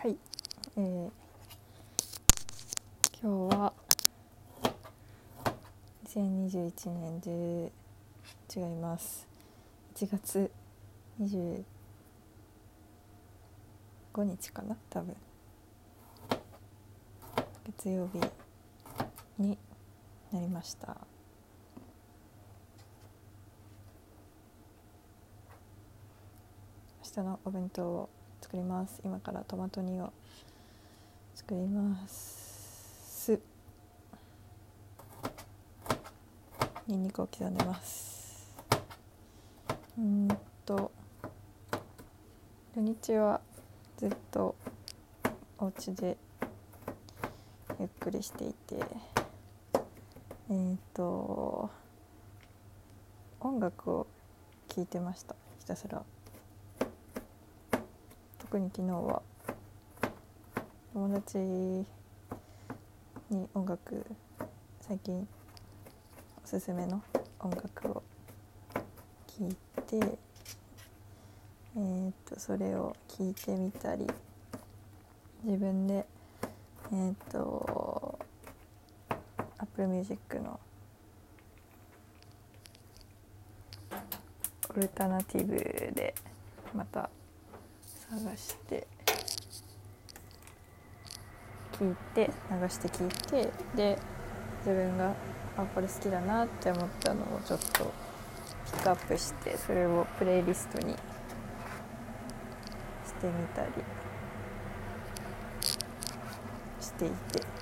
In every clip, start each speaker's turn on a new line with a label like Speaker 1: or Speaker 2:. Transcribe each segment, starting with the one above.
Speaker 1: はい、えー、今日は2021年10違います。1月25日かな多分。月曜日になりました。明日のお弁当を作ります。今からトマト煮を作ります。にんにくを刻んでます。うんと土日はずっとお家でゆっくりしていてえっ、ー、と音楽を聴いてました。ひたすら。特に昨日は友達に音楽最近おすすめの音楽を聴いてえー、っとそれを聴いてみたり自分でえー、っと Apple Music のオルタナティブでまた探して。聞いて流して聞いてで自分があこれ好きだなって思ったのをちょっとピックアップしてそれをプレイリストにしてみたりしていて。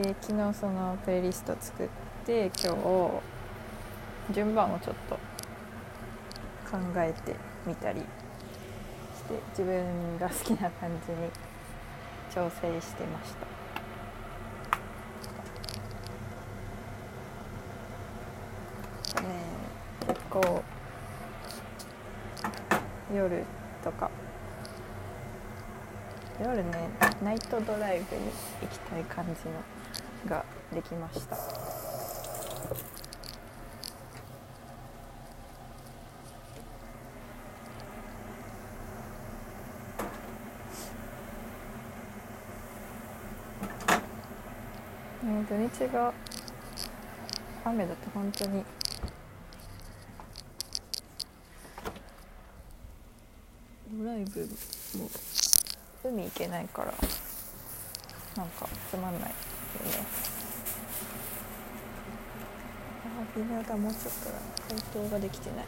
Speaker 1: で昨日そのプレイリスト作って今日順番をちょっと考えてみたり自分が好きな感じに調整してました。ね結構夜とか夜ねナイトドライブに行きたい感じのができました。土日が雨だと本当に。ドライブも海行けないからなんかつまんないよね。ああ微妙だ。もうちょっとだ。解凍ができてない。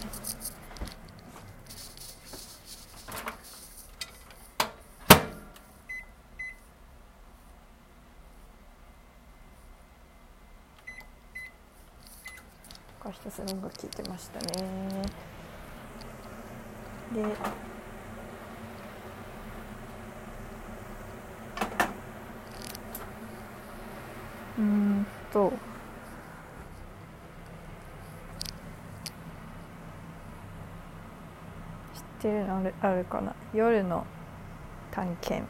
Speaker 1: ひたすら音楽聴いてましたね。でうんと。知ってるのあるあるかな？夜の探検。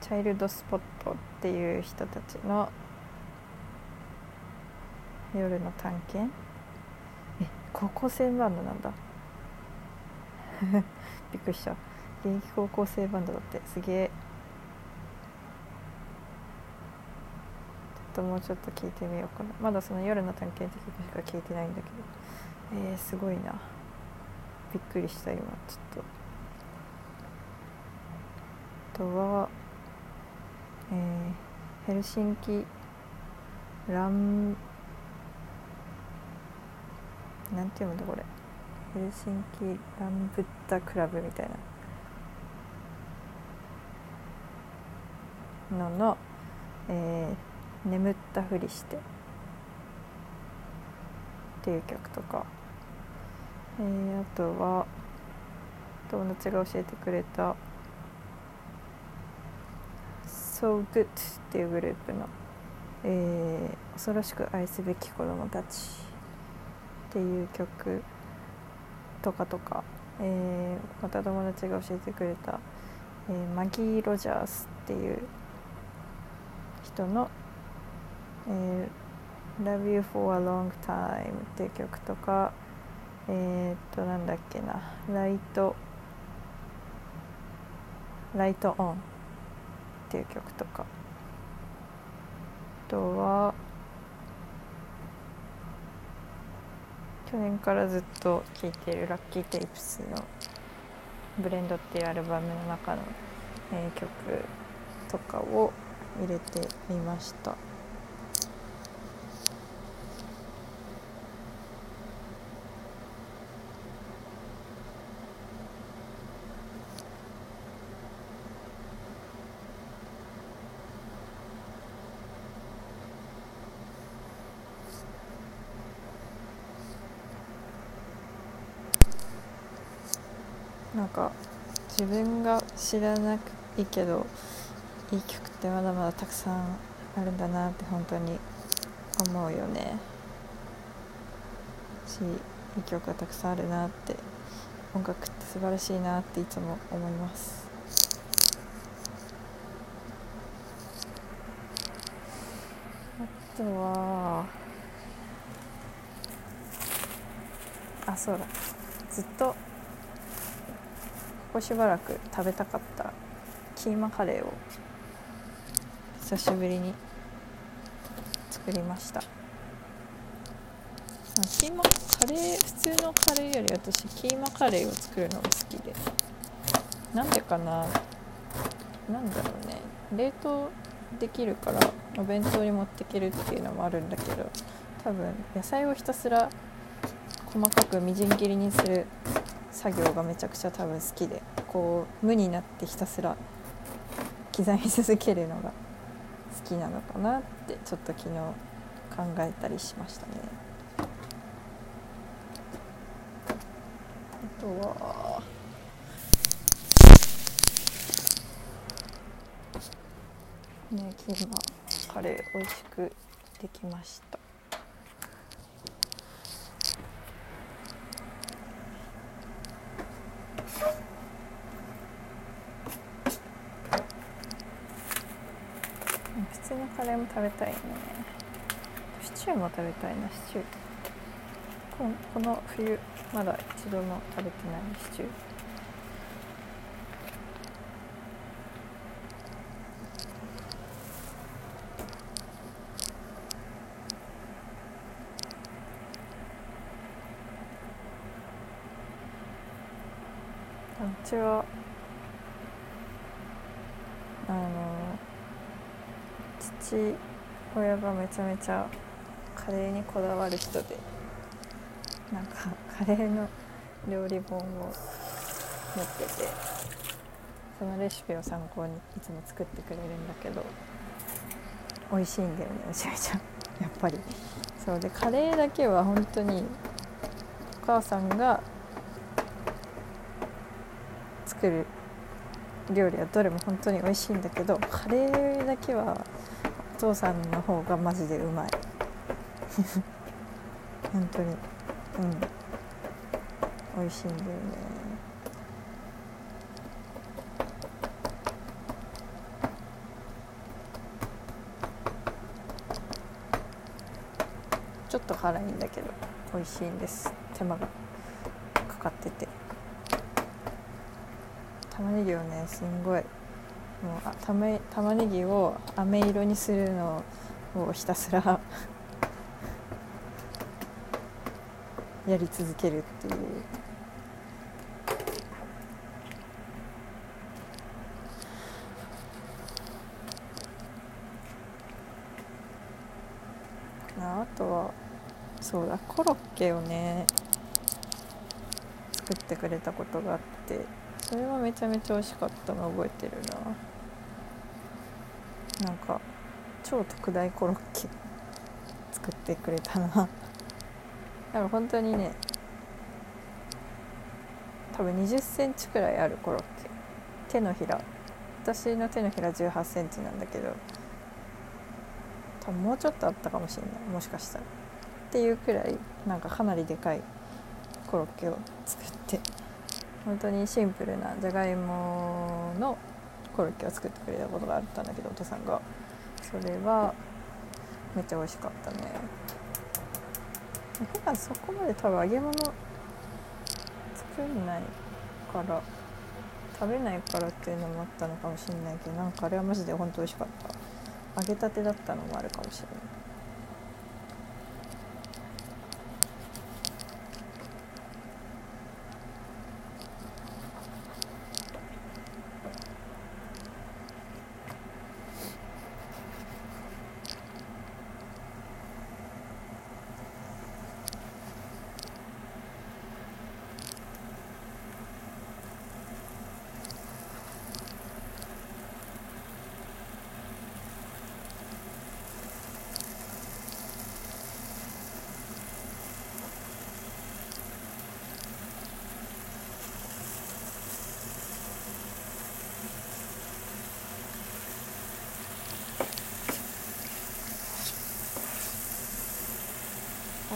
Speaker 1: チャイルドスポットっていう人たちの夜の探検？え高校生バンドなんだ。びっくりした。現役高校生バンドだって。すげえ。ちょっともうちょっと聞いてみようかな。まだその夜の探検って曲しか聞いてないんだけど。えー、すごいな。びっくりした今。ちょっと。あとはえー、ヘルシンキランなんて読むんだこれ。ヘルシンキランブッダクラブみたいな。のの、えー、眠ったふりして。っていう曲とか、えー、あとは友達が教えてくれた So Good っていうグループの、えー、恐ろしく愛すべき子供たち。っていう曲とかとか、えー、また友達が教えてくれた、えー、マギー・ロジャースっていう人の「えー、Love You for a Long Time」っていう曲とかえー、っとなんだっけな「ライト」「ライトオン」っていう曲とか。あとは去年からずっと聴いているラッキーテイプスの「ブレンド」っていうアルバムの中のえ曲とかを入れてみました。なんか自分が知らないけどいい曲ってまだまだたくさんあるんだなって本当に思うよね。しいい曲がたくさんあるなって音楽って素晴らしいなっていつも思います。あとはあそうだ。ずっとここしばらく食べたかったキーマカレーを久しぶりに作りました。キーマカレー普通のカレーより私キーマカレーを作るのが好きで。なんでかな？なんだろうね。冷凍できるからお弁当に持っていけるっていうのもあるんだけど多分野菜をひたすら細かくみじん切りにする作業がめちゃくちゃ多分好きでこう無になってひたすら刻み続けるのが好きなのかなってちょっと昨日考えたりしましたね。あとはねキーマカレー美味しくできました。普通のカレーも食べたいねシチューも食べたいなシチュー。このこの冬まだ一度も食べてないシチューうちはあの父親がめちゃめちゃカレーにこだわる人でなんかカレーの料理本を持っててそのレシピを参考にいつも作ってくれるんだけど美味しいんだよねめちゃめちゃ。んやっぱり。そうでカレーだけは本当にお母さんが作る料理はどれも本当に美味しいんだけどカレーだけは父さんの方がマジでうまい。本当に。うん。美味しいんだよね。ちょっと辛いんだけど美味しいんです。手間がかかってて。玉ねぎをねすんごい。もうあため玉ねぎを飴色にするのをひたすら やり続けるっていう。あとはそうだコロッケをね作ってくれたことがあってそれはめちゃめちゃ美味しかったの覚えてるな。なんか超特大コロッケ作ってくれたな。だから本当にね多分2 0センチくらいあるコロッケ。手のひら。私の手のひら1 8センチなんだけど。多分もうちょっとあったかもしれない。もしかしたら。っていうくらいなんかかなりでかいコロッケを作って。本当にシンプルなじゃがいものコロッケを作ってくれたことがあったんだけどお父さんが。それはめっちゃ美味しかったね。普段そこまで多分揚げ物作んないから食べないからっていうのもあったのかもしれないけどなんかあれはマジで本当美味しかった。揚げたてだったのもあるかもしれない。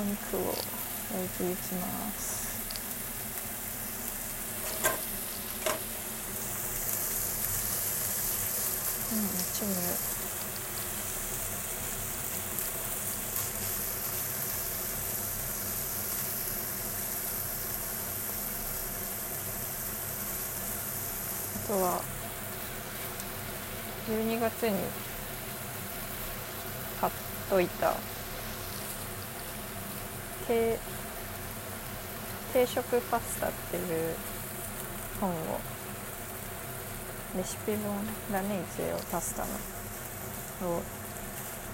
Speaker 1: 肉を焼いていきます。うんめっちゃうまいあとは12月に買っといた。定定食パスタっていう本をレシピ本だね一応パスタのを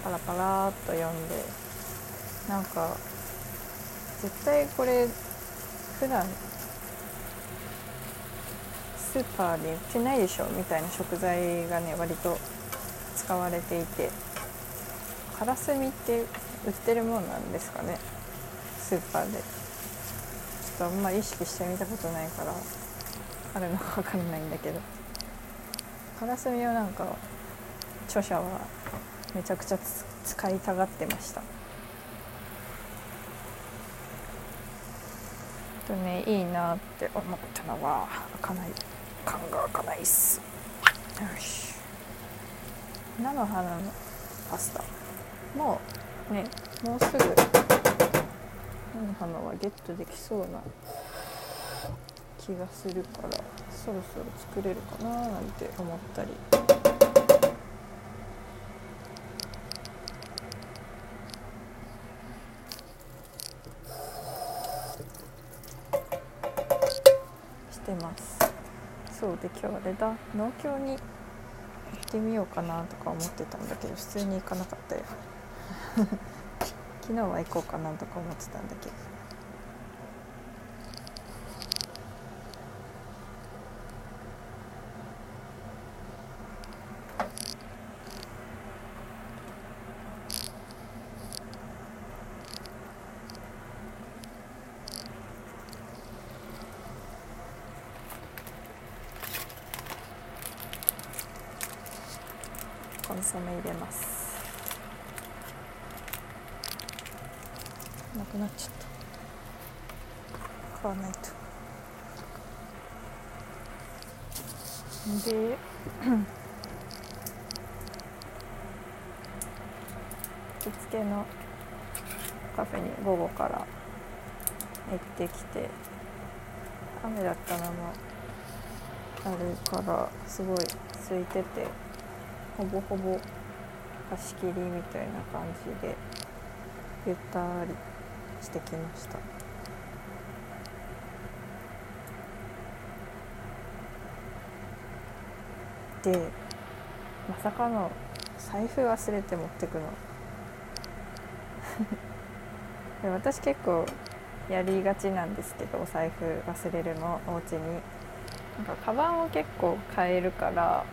Speaker 1: パラパラっと読んでなんか絶対これ普段スーパーで売ってないでしょみたいな食材がね割と使われていてからすみって売ってるもんなんですかね。スーパーで。ちょっとあんまり意識してみたことないからあるのか分かんないんだけど。からすみをなんか著者はめちゃくちゃ使いたがってました。とねいいなって思ったのは開かない缶が開かないっす。よし。菜の花のパスタ。もうねもうすぐ花はゲットできそうな気がするからそろそろ作れるかななんて思ったり。してます。そうで今日あれだ農協に行ってみようかなとか思ってたんだけど普通に行かなかったよ。昨日は行こうかなとか思ってたんだけど。コンソメ入れます。なくなっちゃった。買わないと。で行きつけのカフェに午後から行ってきて雨だったのもあるからすごい空いててほぼほぼ貸し切りみたいな感じでゆったりしてきました。でまさかの財布忘れて持ってくの。で私結構やりがちなんですけどお財布忘れるのお家に。なんかカバンを結構変えるから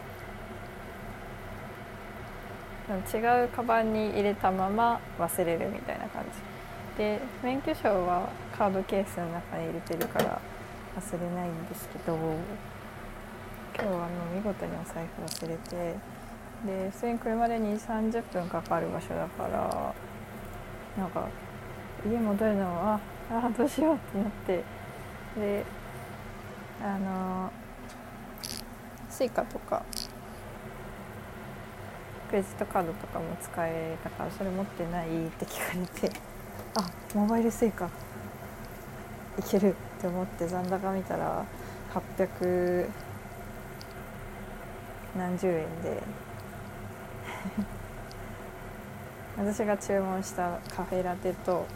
Speaker 1: 違うカバンに入れたまま忘れるみたいな感じ。で免許証はカードケースの中に入れてるから忘れないんですけど今日はもう見事にお財布忘れてで普通に車で2 3 0分かかる場所だからなんか家戻るのもああどうしようってなってであのスイカとかクレジットカードとかも使えたからそれ持ってないって聞かれて。あモバイルスイカいける。って思って残高見たら800何十円で。私が注文したカフェラテと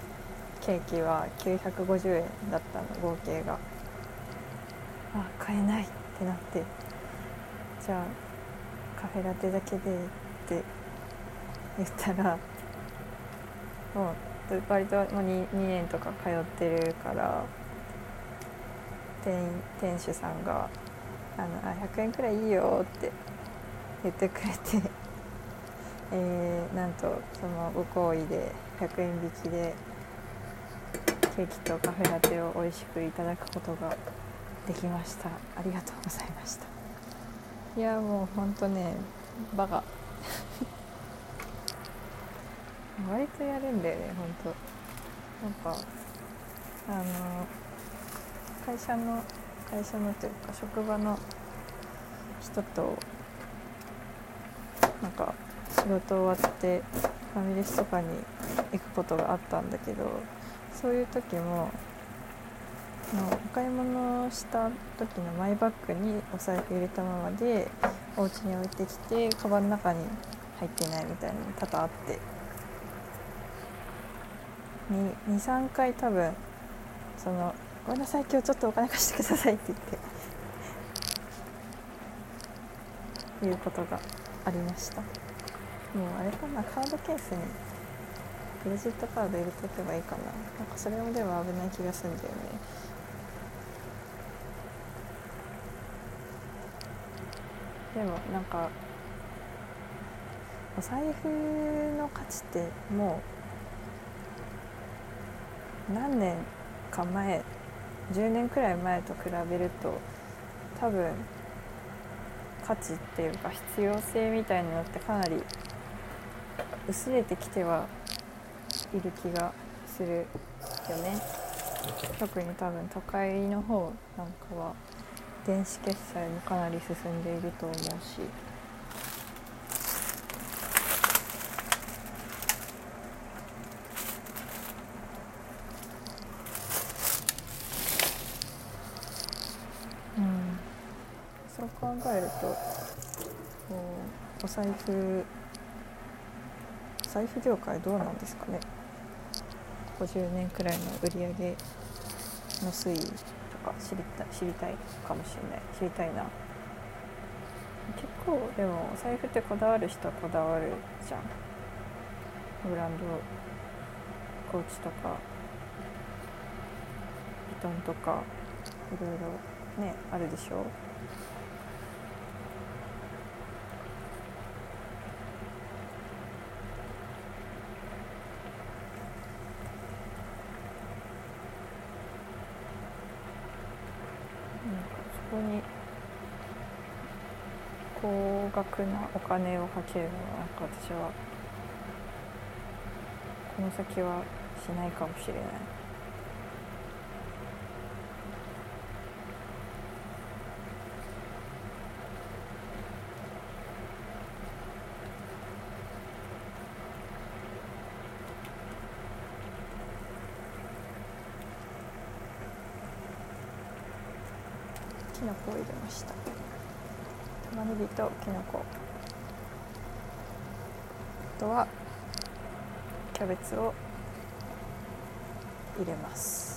Speaker 1: ケーキは950円だったの合計が。あ買えないってなって。じゃあカフェラテだけでって言ったらもう割ともう 2, 2年とか通ってるから店店主さんがあのあ100円くらいいいよって言ってくれて、えー、なんとそのご好意で100円引きでケーキとカフェラテを美味しくいただくことができました。ありがとうございました。いやもうほんとねバカ。割とやるんだよねほんと。なんかあの会社の会社のというか職場の人となんか仕事終わってファミレスとかに行くことがあったんだけどそういう時ものお買い物した時のマイバッグにお財布入れたままでお家に置いてきてカバンの中に入っていないみたいなの多々あって。23回多分その「ごめんなさい今日ちょっとお金貸してください」って言っていうことがありました。もうあれかなカードケースにクレジットカード入れとけばいいかな。なんかそれもでも危ない気がするんだよね。でもなんかお財布の価値ってもう何年か前10年くらい前と比べると多分価値っていうか必要性みたいなのってかなり薄れてきてはいる気がするよね。特に多分都会の方なんかは電子決済もかなり進んでいると思うしうんそう考えるとお財布財布業界どうなんですかね。50年くらいの売り上げの推移とか知りた知りたいかもしれない。知りたいな。結構でもお財布ってこだわる人はこだわるじゃん。ブランドコーチとかヴィトンとかいろいろねあるでしょこに高額なお金をかけるのはなんか私はこの先はしないかもしれない。きのこを入れました玉ねぎときのこあとはキャベツを入れます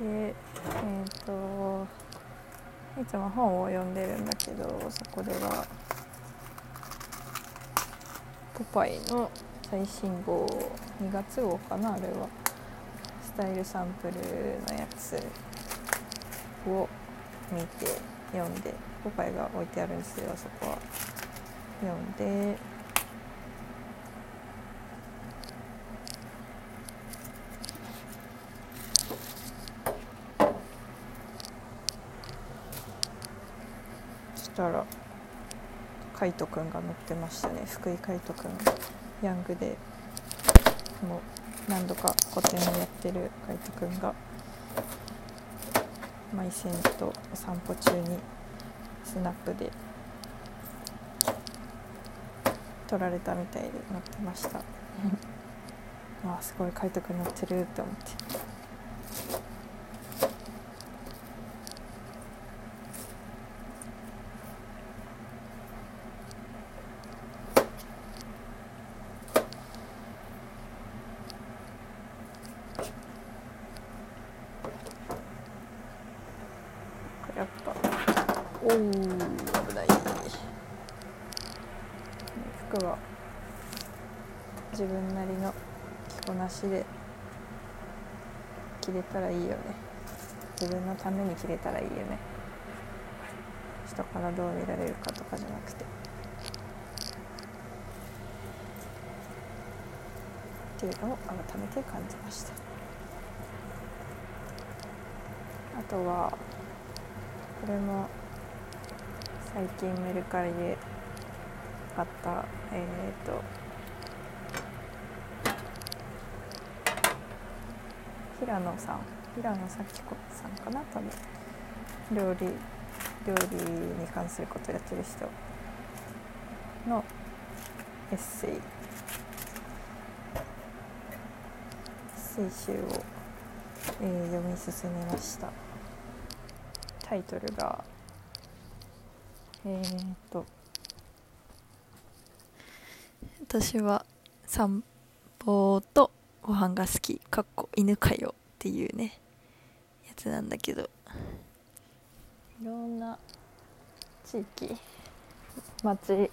Speaker 1: でえっ、ー、といつも本を読んでるんだけどそこではポパイの最新号2月号かなあれはスタイルサンプルのやつを見て読んでポパイが置いてあるんですよそこは。読んでしたら海斗くんが乗ってましたね。福井海斗くんヤングで。もう何度か個展をやってる海斗くんが。マイセンとお散歩中にスナップで。撮られたみたいで乗ってました。あすごい海斗くん乗ってるって思ってやっぱおお危ない服は自分なりの着こなしで着れたらいいよね。自分のために着れたらいいよね。人からどう見られるかとかじゃなくて。っていうのを改めて感じました。あとはこれも最近メルカリで買ったえっ、ー、と平野さん平野咲子さんかな？多分。料理料理に関することやってる人のエッセイ。エッセイ集を、えー、読み進めました。タイトルがえー、っと私は散歩とご飯が好きかっこ犬かよっていうねやつなんだけど。いろんな地域街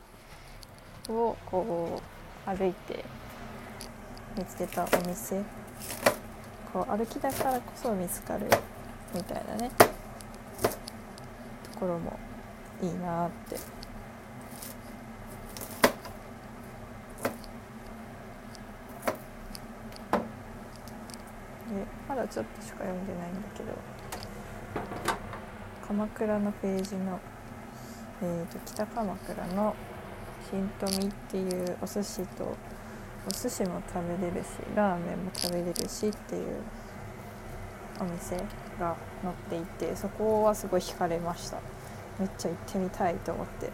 Speaker 1: をこう歩いて見つけたお店。こう歩きだからこそ見つかるみたいなね。ところもいいなって。でまだちょっとしか読んでないんだけど。鎌倉のページの、えーと、北鎌倉の新富っていうお寿司とお寿司も食べれるしラーメンも食べれるしっていうお店が載っていてそこはすごい惹かれました。めっちゃ行ってみたいと思って。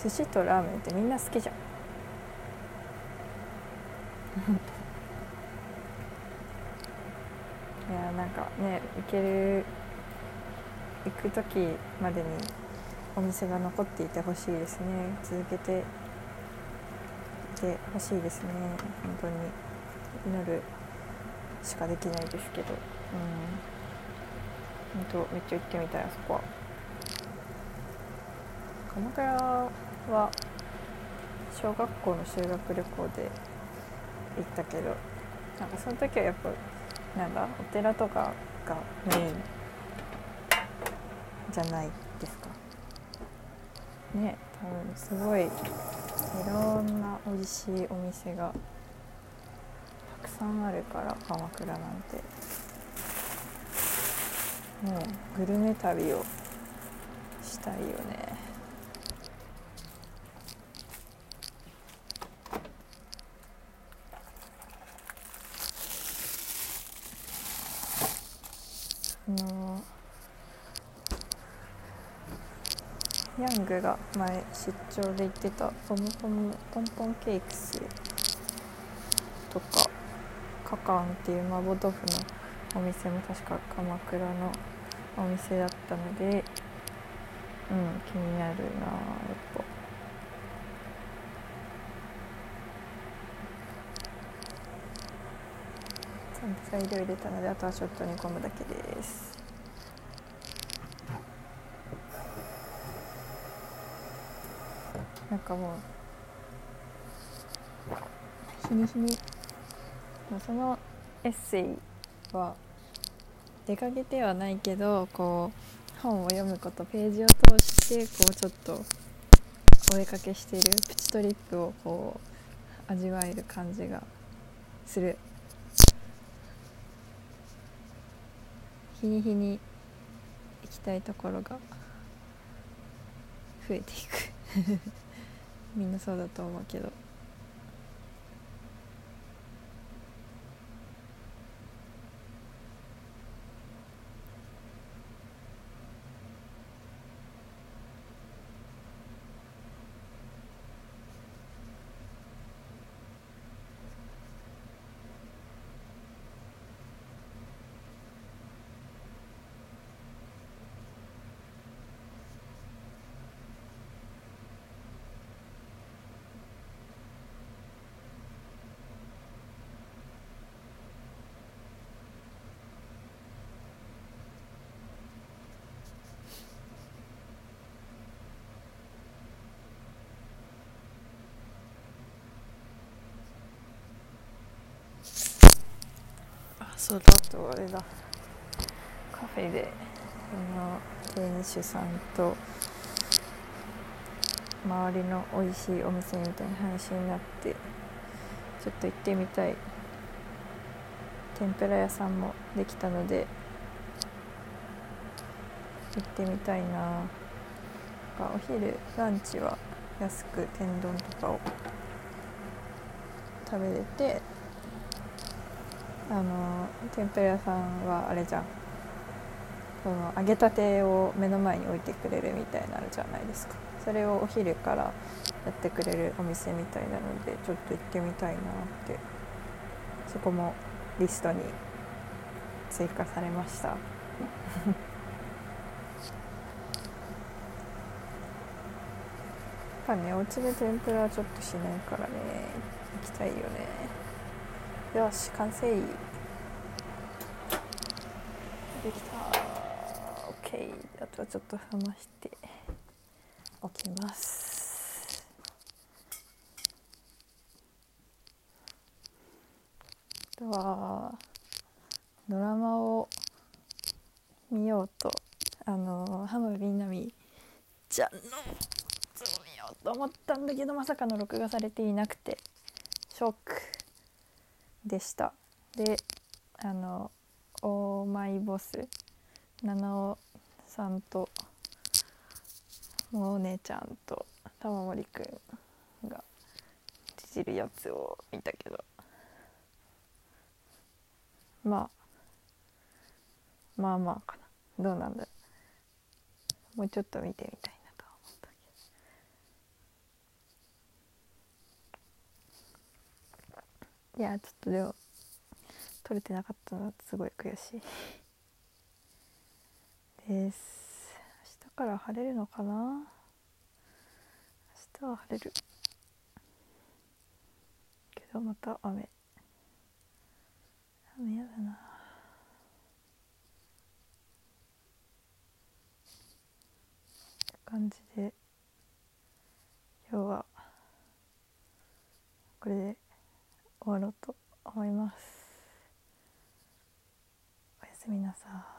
Speaker 1: 寿司とラーメンってみんな好きじゃん。いやなんかね行ける行く時までにお店が残っていてほしいですね。続けていてほしいですね。本当に祈るしかできないですけど。うん。本当めっちゃ行ってみたいあそこは鎌倉は小学校の修学旅行で行ったけどなんかその時はやっぱなんだお寺とかがメインじゃないですかね多分すごいいろんな美味しいお店がたくさんあるから鎌倉なんて。もうグルメ旅をしたいよね。ヤングが前出張で行ってたポムポムポンポンケーキスとかカカンっていう麻婆豆腐のお店も確か鎌倉のお店だったのでうん気になるなやっぱ。ちゃんと材料入れたのであとはちょっと煮込むだけですなんかもう日に日にそのエッセイは出かけてはないけどこう本を読むことページを通してこうちょっとお出かけしているプチトリップをこう味わえる感じがする。日に日に行きたいところが増えていく。みんなそうだと思うけど。そうだとあれだ。カフェであの店主さんと周りの美味しいお店みたいな話になってちょっと行ってみたい。天ぷら屋さんもできたので行ってみたいな。お昼ランチは安く天丼とかを食べれてあの天ぷら屋さんはあれじゃんその揚げたてを目の前に置いてくれるみたいなのじゃないですか。それをお昼からやってくれるお店みたいなのでちょっと行ってみたいなってそこもリストに追加されました。やっぱねお家で天ぷらはちょっとしないからね行きたいよね。よし完成できた。OK あとはちょっと冷ましておきますあとはドラマを見ようと。あの浜辺美波ちゃんの。見ようと思ったんだけどまさかの録画されていなくて。ショック。でした。であの「オーマイボス」七尾さんとお姉ちゃんと玉森くんが出てるやつを見たけど。まあまあまあかな。どうなんだろう。もうちょっと見てみたいなとは思ったけどいやちょっとでも撮れてなかったのはすごい悔しい。です。明日から晴れるのかな？明日は晴れる。けどまた雨。雨やだな。感じで今日はこれで終わろうと思います。おやすみなさい。